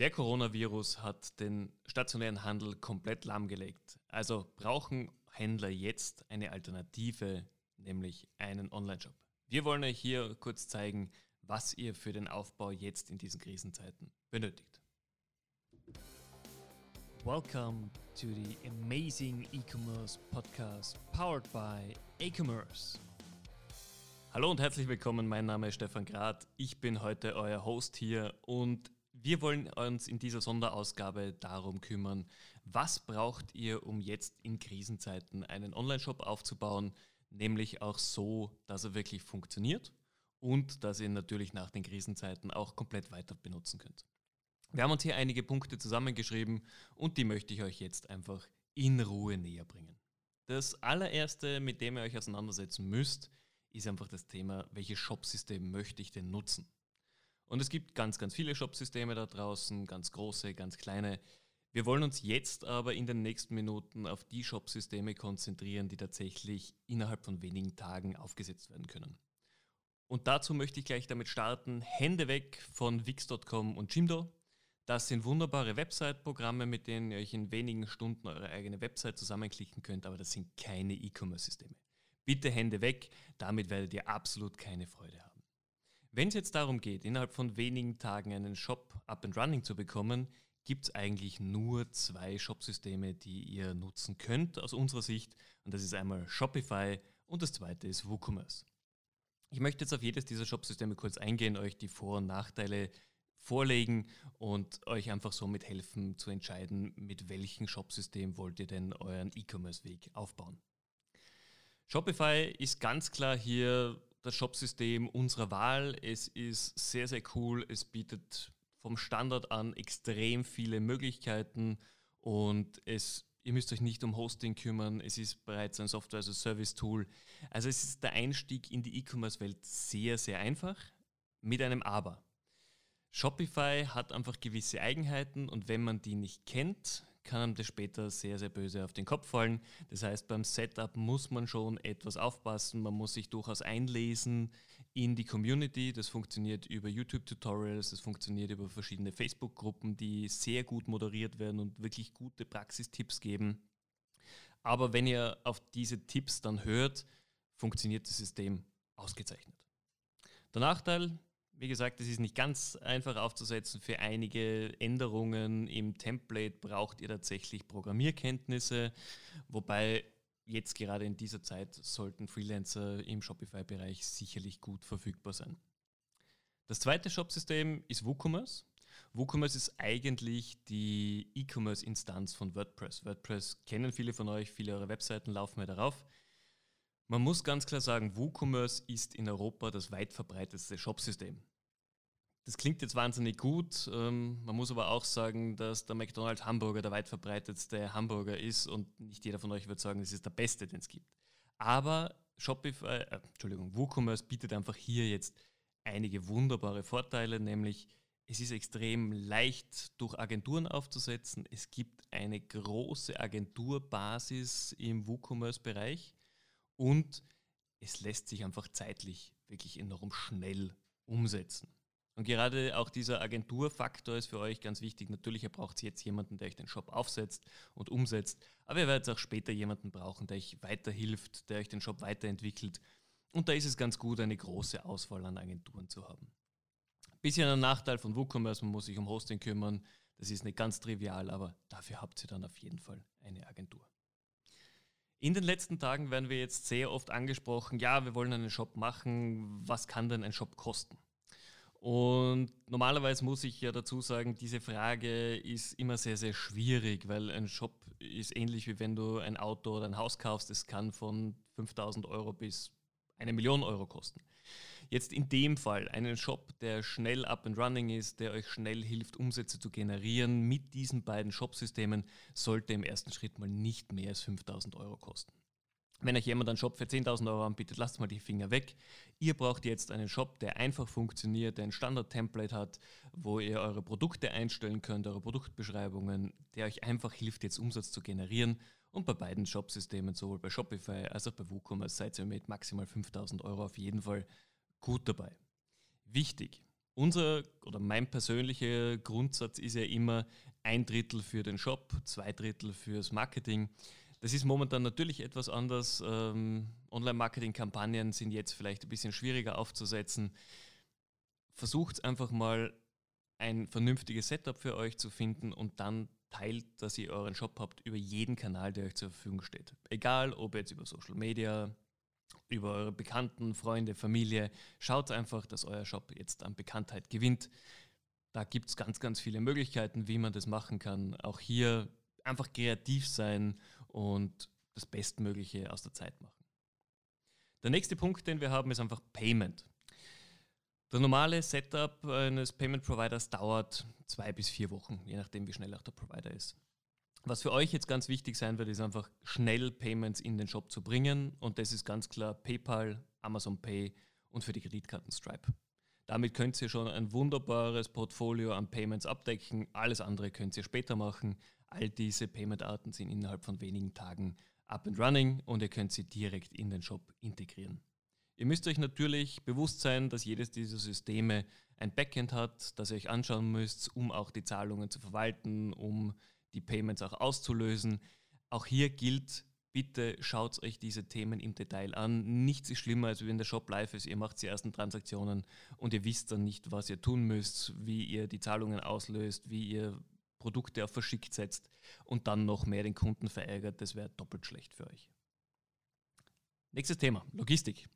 Der Coronavirus hat den stationären Handel komplett lahmgelegt. Also brauchen Händler jetzt eine Alternative, nämlich einen Online-Shop. Wir wollen euch hier kurz zeigen, was ihr für den Aufbau jetzt in diesen Krisenzeiten benötigt. Welcome to the amazing e-commerce podcast powered by e-commerce. Hallo und herzlich willkommen, mein Name ist Stefan Grad. Ich bin heute euer Host hier und wir wollen uns in dieser Sonderausgabe darum kümmern, was braucht ihr, um jetzt in Krisenzeiten einen Online-Shop aufzubauen, nämlich auch so, dass er wirklich funktioniert und dass ihr ihn natürlich nach den Krisenzeiten auch komplett weiter benutzen könnt. Wir haben uns hier einige Punkte zusammengeschrieben und die möchte ich euch jetzt einfach in Ruhe näher bringen. Das allererste, mit dem ihr euch auseinandersetzen müsst, ist einfach das Thema, welches Shopsystem möchte ich denn nutzen? Und es gibt ganz, ganz viele Shopsysteme da draußen, ganz große, ganz kleine. Wir wollen uns jetzt aber in den nächsten Minuten auf die Shopsysteme konzentrieren, die tatsächlich innerhalb von wenigen Tagen aufgesetzt werden können. Und dazu möchte ich gleich damit starten. Hände weg von Wix.com und Jimdo. Das sind wunderbare Website-Programme, mit denen ihr euch in wenigen Stunden eure eigene Website zusammenklicken könnt, aber das sind keine E-Commerce-Systeme. Bitte Hände weg, damit werdet ihr absolut keine Freude haben. Wenn es jetzt darum geht, innerhalb von wenigen Tagen einen Shop up and running zu bekommen, gibt es eigentlich nur zwei Shopsysteme, die ihr nutzen könnt aus unserer Sicht. Und das ist einmal Shopify und das zweite ist WooCommerce. Ich möchte jetzt auf jedes dieser Shopsysteme kurz eingehen, euch die Vor- und Nachteile vorlegen und euch einfach somit helfen zu entscheiden, mit welchem Shopsystem wollt ihr denn euren E-Commerce-Weg aufbauen. Shopify ist ganz klar hier das Shopsystem unserer Wahl. Es ist sehr, sehr cool. Es bietet vom Standard an extrem viele Möglichkeiten und es, ihr müsst euch nicht um Hosting kümmern. Es ist bereits ein Software-as-a-Service-Tool. Also es ist der Einstieg in die E-Commerce-Welt sehr, sehr einfach mit einem Aber. Shopify hat einfach gewisse Eigenheiten und wenn man die nicht kennt, kann einem das später sehr, sehr böse auf den Kopf fallen. Das heißt, beim Setup muss man schon etwas aufpassen, man muss sich durchaus einlesen in die Community. Das funktioniert über YouTube-Tutorials, das funktioniert über verschiedene Facebook-Gruppen, die sehr gut moderiert werden und wirklich gute Praxistipps geben. Aber wenn ihr auf diese Tipps dann hört, funktioniert das System ausgezeichnet. Der Nachteil, wie gesagt, es ist nicht ganz einfach aufzusetzen. Für einige Änderungen im Template braucht ihr tatsächlich Programmierkenntnisse, wobei jetzt gerade in dieser Zeit sollten Freelancer im Shopify-Bereich sicherlich gut verfügbar sein. Das zweite Shopsystem ist WooCommerce. WooCommerce ist eigentlich die E-Commerce-Instanz von WordPress. WordPress kennen viele von euch, viele eurer Webseiten laufen ja darauf. Man muss ganz klar sagen, WooCommerce ist in Europa das weit verbreitetste Shopsystem. Das klingt jetzt wahnsinnig gut. Ähm, man muss aber auch sagen, dass der McDonald's Hamburger der weit verbreitetste Hamburger ist und nicht jeder von euch wird sagen, es ist der beste, den es gibt. Aber Shopify, äh, Entschuldigung, WooCommerce bietet einfach hier jetzt einige wunderbare Vorteile, nämlich es ist extrem leicht durch Agenturen aufzusetzen. Es gibt eine große Agenturbasis im WooCommerce-Bereich und es lässt sich einfach zeitlich wirklich enorm schnell umsetzen. Und gerade auch dieser Agenturfaktor ist für euch ganz wichtig. Natürlich, ihr braucht jetzt jemanden, der euch den Shop aufsetzt und umsetzt, aber ihr werdet auch später jemanden brauchen, der euch weiterhilft, der euch den Shop weiterentwickelt. Und da ist es ganz gut, eine große Auswahl an Agenturen zu haben. Bisschen ein Nachteil von WooCommerce, man muss sich um Hosting kümmern. Das ist nicht ganz trivial, aber dafür habt ihr dann auf jeden Fall eine Agentur. In den letzten Tagen werden wir jetzt sehr oft angesprochen, ja, wir wollen einen Shop machen, was kann denn ein Shop kosten? Und normalerweise muss ich ja dazu sagen, diese Frage ist immer sehr, sehr schwierig, weil ein Shop ist ähnlich wie wenn du ein Auto oder ein Haus kaufst. Es kann von 5000 Euro bis eine Million Euro kosten. Jetzt in dem Fall einen Shop, der schnell up and running ist, der euch schnell hilft, Umsätze zu generieren, mit diesen beiden Shopsystemen sollte im ersten Schritt mal nicht mehr als 5000 Euro kosten. Wenn euch jemand einen Shop für 10.000 Euro anbietet, lasst mal die Finger weg. Ihr braucht jetzt einen Shop, der einfach funktioniert, der ein Standard-Template hat, wo ihr eure Produkte einstellen könnt, eure Produktbeschreibungen, der euch einfach hilft, jetzt Umsatz zu generieren. Und bei beiden Shopsystemen, sowohl bei Shopify als auch bei WooCommerce, seid ihr mit maximal 5.000 Euro auf jeden Fall gut dabei. Wichtig, Unser oder mein persönlicher Grundsatz ist ja immer ein Drittel für den Shop, zwei Drittel fürs Marketing. Das ist momentan natürlich etwas anders. Ähm, Online-Marketing-Kampagnen sind jetzt vielleicht ein bisschen schwieriger aufzusetzen. Versucht einfach mal ein vernünftiges Setup für euch zu finden und dann teilt, dass ihr euren Shop habt über jeden Kanal, der euch zur Verfügung steht. Egal, ob jetzt über Social Media, über eure Bekannten, Freunde, Familie. Schaut einfach, dass euer Shop jetzt an Bekanntheit gewinnt. Da gibt es ganz, ganz viele Möglichkeiten, wie man das machen kann. Auch hier einfach kreativ sein und das Bestmögliche aus der Zeit machen. Der nächste Punkt, den wir haben, ist einfach Payment. Der normale Setup eines Payment Providers dauert zwei bis vier Wochen, je nachdem, wie schnell auch der Provider ist. Was für euch jetzt ganz wichtig sein wird, ist einfach schnell Payments in den Shop zu bringen. Und das ist ganz klar PayPal, Amazon Pay und für die Kreditkarten Stripe. Damit könnt ihr schon ein wunderbares Portfolio an Payments abdecken. Alles andere könnt ihr später machen. All diese Payment-Arten sind innerhalb von wenigen Tagen up and running und ihr könnt sie direkt in den Shop integrieren. Ihr müsst euch natürlich bewusst sein, dass jedes dieser Systeme ein Backend hat, das ihr euch anschauen müsst, um auch die Zahlungen zu verwalten, um die Payments auch auszulösen. Auch hier gilt, bitte schaut euch diese Themen im Detail an. Nichts ist schlimmer, als wenn der Shop live ist, ihr macht die ersten Transaktionen und ihr wisst dann nicht, was ihr tun müsst, wie ihr die Zahlungen auslöst, wie ihr Produkte auf verschickt setzt und dann noch mehr den Kunden verärgert. Das wäre doppelt schlecht für euch. Nächstes Thema, Logistik.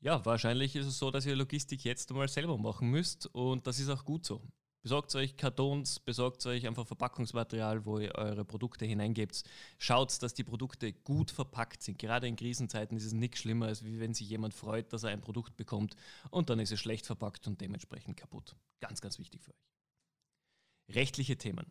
Ja, wahrscheinlich ist es so, dass ihr Logistik jetzt einmal selber machen müsst und das ist auch gut so. Besorgt euch Kartons, besorgt euch einfach Verpackungsmaterial, wo ihr eure Produkte hineingebt. Schaut, dass die Produkte gut verpackt sind. Gerade in Krisenzeiten ist es nichts schlimmer, als wenn sich jemand freut, dass er ein Produkt bekommt und dann ist es schlecht verpackt und dementsprechend kaputt. Ganz, ganz wichtig für euch. Rechtliche Themen.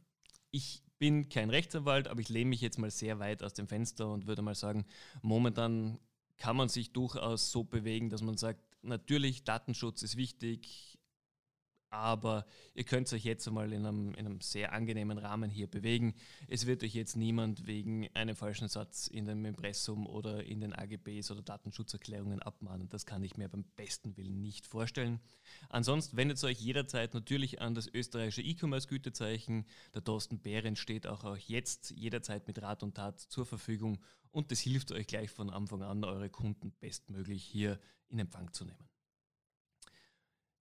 Ich bin kein Rechtsanwalt, aber ich lehne mich jetzt mal sehr weit aus dem Fenster und würde mal sagen, momentan kann man sich durchaus so bewegen, dass man sagt, natürlich Datenschutz ist wichtig, aber ihr könnt euch jetzt einmal in einem, in einem sehr angenehmen Rahmen hier bewegen. Es wird euch jetzt niemand wegen einem falschen Satz in dem Impressum oder in den AGBs oder Datenschutzerklärungen abmahnen. Das kann ich mir beim besten Willen nicht vorstellen. Ansonsten wendet euch jederzeit natürlich an das österreichische E-Commerce-Gütezeichen. Der Thorsten Behrens steht auch, auch jetzt jederzeit mit Rat und Tat zur Verfügung und das hilft euch gleich von Anfang an, eure Kunden bestmöglich hier in Empfang zu nehmen.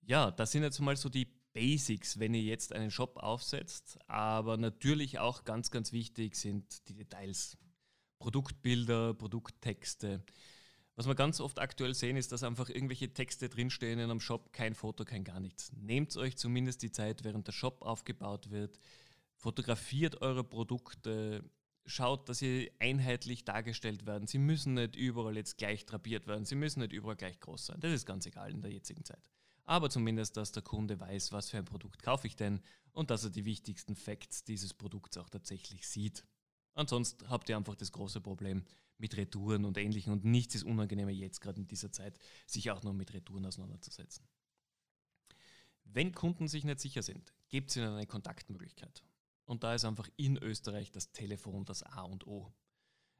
Ja, das sind jetzt mal so die Basics, wenn ihr jetzt einen Shop aufsetzt. Aber natürlich auch ganz, ganz wichtig sind die Details. Produktbilder, Produkttexte. Was wir ganz oft aktuell sehen, ist, dass einfach irgendwelche Texte drinstehen in einem Shop, kein Foto, kein gar nichts. Nehmt euch zumindest die Zeit, während der Shop aufgebaut wird. Fotografiert eure Produkte. Schaut, dass sie einheitlich dargestellt werden. Sie müssen nicht überall jetzt gleich drapiert werden. Sie müssen nicht überall gleich groß sein. Das ist ganz egal in der jetzigen Zeit aber zumindest, dass der Kunde weiß, was für ein Produkt kaufe ich denn und dass er die wichtigsten Facts dieses Produkts auch tatsächlich sieht. Ansonsten habt ihr einfach das große Problem mit Retouren und Ähnlichem und nichts ist unangenehmer jetzt gerade in dieser Zeit, sich auch noch mit Retouren auseinanderzusetzen. Wenn Kunden sich nicht sicher sind, gebt es ihnen eine Kontaktmöglichkeit. Und da ist einfach in Österreich das Telefon das A und O.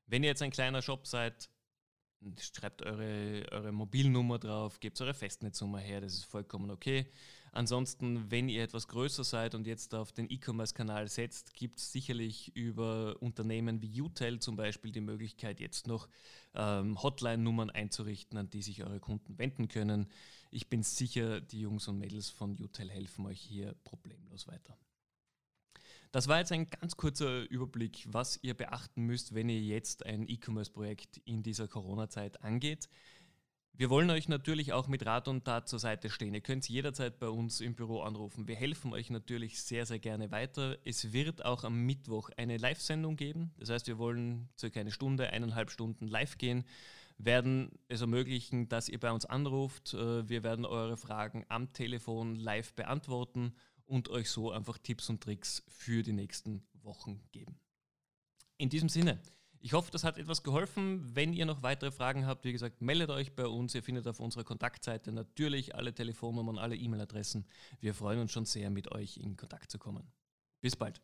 Wenn ihr jetzt ein kleiner Shop seid, schreibt eure, eure Mobilnummer drauf, gebt eure Festnetznummer her, das ist vollkommen okay. Ansonsten, wenn ihr etwas größer seid und jetzt auf den E-Commerce-Kanal setzt, gibt es sicherlich über Unternehmen wie UTEL zum Beispiel die Möglichkeit, jetzt noch ähm, Hotline-Nummern einzurichten, an die sich eure Kunden wenden können. Ich bin sicher, die Jungs und Mädels von UTEL helfen euch hier problemlos weiter. Das war jetzt ein ganz kurzer Überblick, was ihr beachten müsst, wenn ihr jetzt ein E-Commerce-Projekt in dieser Corona-Zeit angeht. Wir wollen euch natürlich auch mit Rat und Tat zur Seite stehen. Ihr könnt jederzeit bei uns im Büro anrufen. Wir helfen euch natürlich sehr, sehr gerne weiter. Es wird auch am Mittwoch eine Live-Sendung geben. Das heißt, wir wollen circa eine Stunde, eineinhalb Stunden live gehen, werden es ermöglichen, dass ihr bei uns anruft. Äh, wir werden eure Fragen am Telefon live beantworten und euch so einfach Tipps und Tricks für die nächsten Wochen geben. In diesem Sinne, ich hoffe, das hat etwas geholfen. Wenn ihr noch weitere Fragen habt, wie gesagt, meldet euch bei uns. Ihr findet auf unserer Kontaktseite natürlich alle Telefonnummern, alle E-Mail-Adressen. Wir freuen uns schon sehr, mit euch in Kontakt zu kommen. Bis bald.